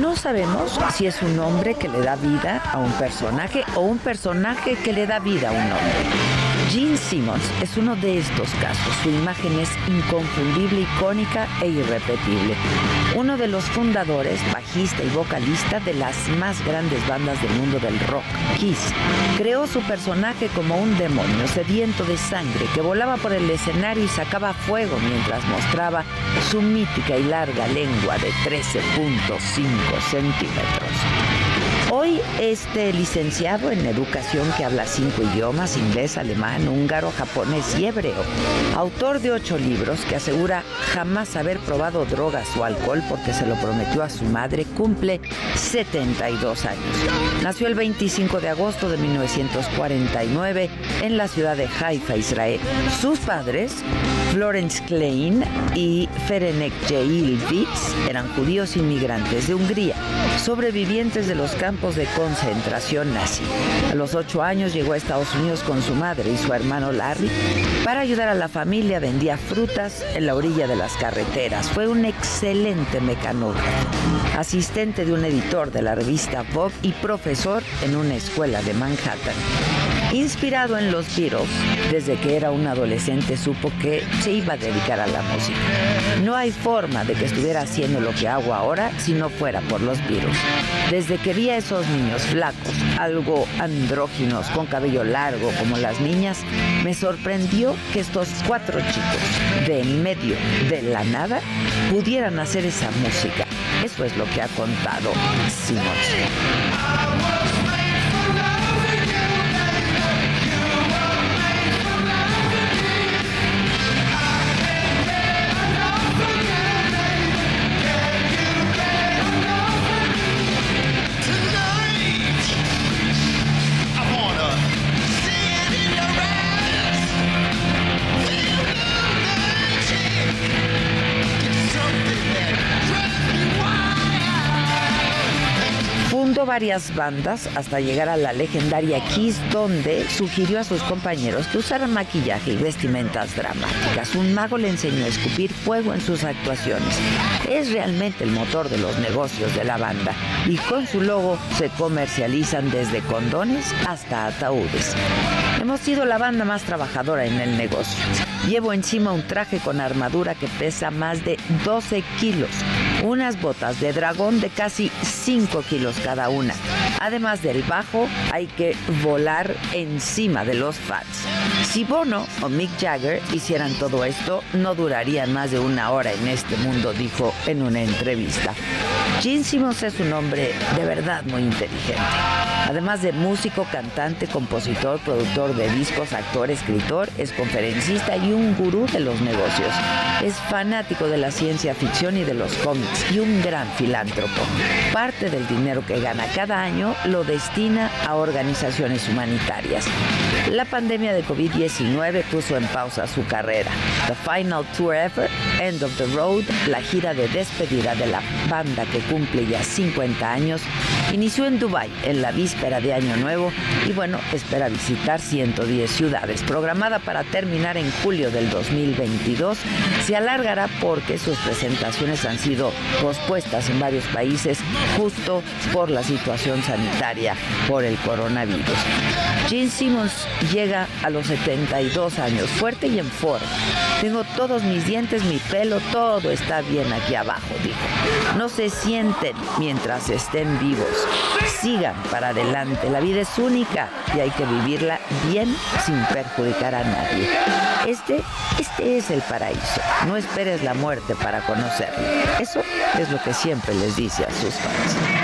No sabemos si es un hombre que le da vida a un personaje o un personaje que le da vida a un hombre. Gene Simmons es uno de estos casos. Su imagen es inconfundible, icónica e irrepetible. Uno de los fundadores, bajista y vocalista de las más grandes bandas del mundo del rock, Kiss, creó su personaje como un demonio sediento de sangre que volaba por el escenario y sacaba fuego mientras mostraba su mítica y larga lengua de 13.5 centímetros. Hoy este licenciado en educación que habla cinco idiomas, inglés, alemán, húngaro, japonés y hebreo, autor de ocho libros que asegura jamás haber probado drogas o alcohol porque se lo prometió a su madre, cumple 72 años. Nació el 25 de agosto de 1949 en la ciudad de Haifa, Israel. Sus padres, Florence Klein y Ferenek Yail Vitz, eran judíos inmigrantes de Hungría, sobrevivientes de los campos de concentración nazi. A los ocho años llegó a Estados Unidos con su madre y su hermano Larry. Para ayudar a la familia vendía frutas en la orilla de las carreteras. Fue un excelente mecanógrafo, asistente de un editor de la revista Vogue y profesor en una escuela de Manhattan. Inspirado en los Beatles, desde que era un adolescente supo que se iba a dedicar a la música. No hay forma de que estuviera haciendo lo que hago ahora si no fuera por los Beatles. Desde que vi a esos niños flacos, algo andróginos, con cabello largo como las niñas, me sorprendió que estos cuatro chicos, de en medio de la nada, pudieran hacer esa música. Eso es lo que ha contado Simons. Varias bandas hasta llegar a la legendaria Kiss, donde sugirió a sus compañeros que usaran maquillaje y vestimentas dramáticas. Un mago le enseñó a escupir fuego en sus actuaciones. Es realmente el motor de los negocios de la banda y con su logo se comercializan desde condones hasta ataúdes. Hemos sido la banda más trabajadora en el negocio. Llevo encima un traje con armadura que pesa más de 12 kilos, unas botas de dragón de casi 5 kilos cada una. Además del bajo, hay que volar encima de los fans. Si Bono o Mick Jagger hicieran todo esto, no durarían más de una hora en este mundo, dijo en una entrevista. Gene Simmons es un hombre de verdad muy inteligente. Además de músico, cantante, compositor, productor de discos, actor, escritor, es conferencista y un gurú de los negocios. Es fanático de la ciencia ficción y de los cómics y un gran filántropo. Parte del dinero que gana cada año lo destina a organizaciones humanitarias. La pandemia de COVID-19 puso en pausa su carrera. The Final Tour Ever, End of the Road, la gira de despedida de la banda que cumple ya 50 años, Inició en Dubái en la víspera de Año Nuevo y bueno, espera visitar 110 ciudades. Programada para terminar en julio del 2022, se alargará porque sus presentaciones han sido pospuestas en varios países justo por la situación sanitaria por el coronavirus. Gene Simmons llega a los 72 años, fuerte y en forma. Tengo todos mis dientes, mi pelo, todo está bien aquí abajo, dijo. No se sienten mientras estén vivos. Sigan para adelante. La vida es única y hay que vivirla bien sin perjudicar a nadie. Este, este es el paraíso. No esperes la muerte para conocerlo. Eso es lo que siempre les dice a sus fans.